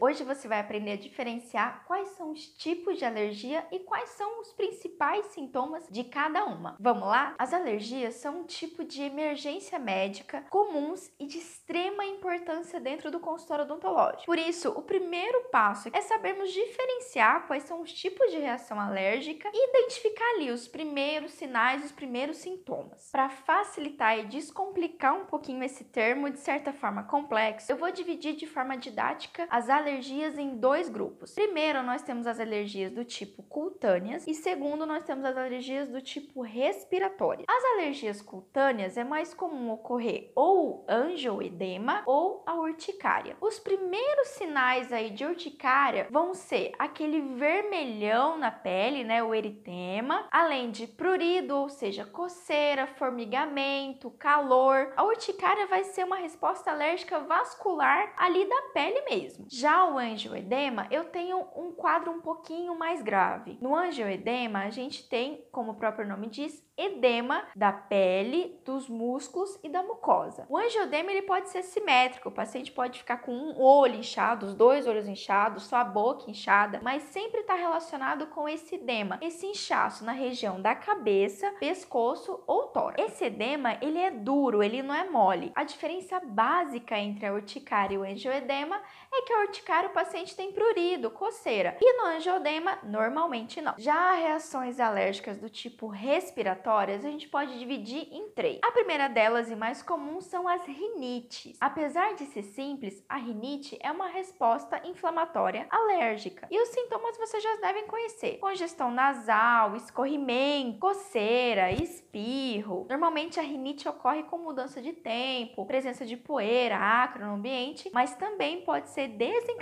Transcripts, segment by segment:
Hoje você vai aprender a diferenciar quais são os tipos de alergia e quais são os principais sintomas de cada uma. Vamos lá? As alergias são um tipo de emergência médica comuns e de extrema importância dentro do consultório odontológico. Por isso, o primeiro passo é sabermos diferenciar quais são os tipos de reação alérgica e identificar ali os primeiros sinais, os primeiros sintomas. Para facilitar e descomplicar um pouquinho esse termo de certa forma complexo, eu vou dividir de forma didática as alergias alergias em dois grupos. Primeiro, nós temos as alergias do tipo cutâneas e segundo, nós temos as alergias do tipo respiratória. As alergias cutâneas é mais comum ocorrer ou angioedema ou a urticária. Os primeiros sinais aí de urticária vão ser aquele vermelhão na pele, né, o eritema, além de prurido, ou seja, coceira, formigamento, calor. A urticária vai ser uma resposta alérgica vascular ali da pele mesmo. Já o angioedema, eu tenho um quadro um pouquinho mais grave. No angioedema, a gente tem, como o próprio nome diz, edema da pele, dos músculos e da mucosa. O angiodema ele pode ser simétrico, o paciente pode ficar com um olho inchado, os dois olhos inchados, só a boca inchada, mas sempre está relacionado com esse edema, esse inchaço na região da cabeça, pescoço ou tórax. Esse edema ele é duro, ele não é mole. A diferença básica entre a urticária e o angioedema é que a urticária o paciente tem prurido, coceira, e no angiodema normalmente não. Já reações alérgicas do tipo respiratórias a gente pode dividir em três. A primeira delas e mais comum são as rinites. Apesar de ser simples, a rinite é uma resposta inflamatória alérgica. E os sintomas vocês já devem conhecer: congestão nasal, escorrimento, coceira, espirro. Normalmente a rinite ocorre com mudança de tempo, presença de poeira, acro no ambiente, mas também pode ser desencadeada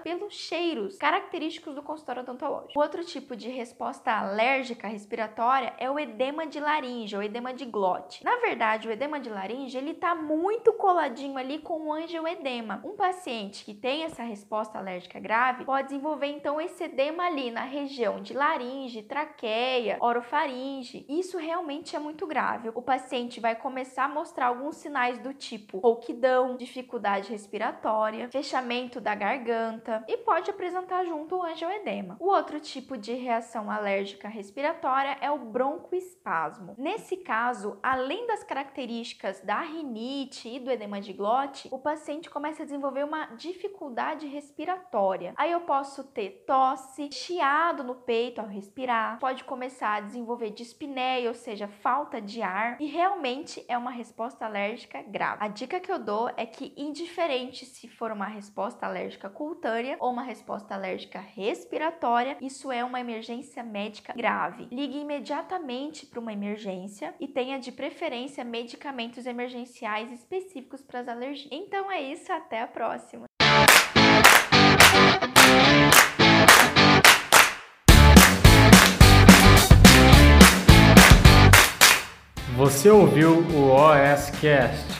pelos cheiros característicos do consultório odontológico. O outro tipo de resposta alérgica respiratória é o edema de laringe ou edema de glote. Na verdade, o edema de laringe ele está muito coladinho ali com o angioedema. Um paciente que tem essa resposta alérgica grave pode desenvolver então esse edema ali na região de laringe, traqueia, orofaringe. Isso realmente é muito grave. O paciente vai começar a mostrar alguns sinais do tipo rouquidão, dificuldade respiratória, fechamento da garganta e pode apresentar junto o angioedema. O outro tipo de reação alérgica respiratória é o broncoespasmo espasmo. Nesse caso, além das características da rinite e do edema de glote, o paciente começa a desenvolver uma dificuldade respiratória. Aí eu posso ter tosse, chiado no peito ao respirar, pode começar a desenvolver dispneia, ou seja, falta de ar, e realmente é uma resposta alérgica grave. A dica que eu dou é que, indiferente se for uma resposta alérgica cutânea ou uma resposta alérgica respiratória, isso é uma emergência médica grave. Ligue imediatamente para uma emergência e tenha de preferência medicamentos emergenciais específicos para as alergias. Então é isso, até a próxima! Você ouviu o OSCast,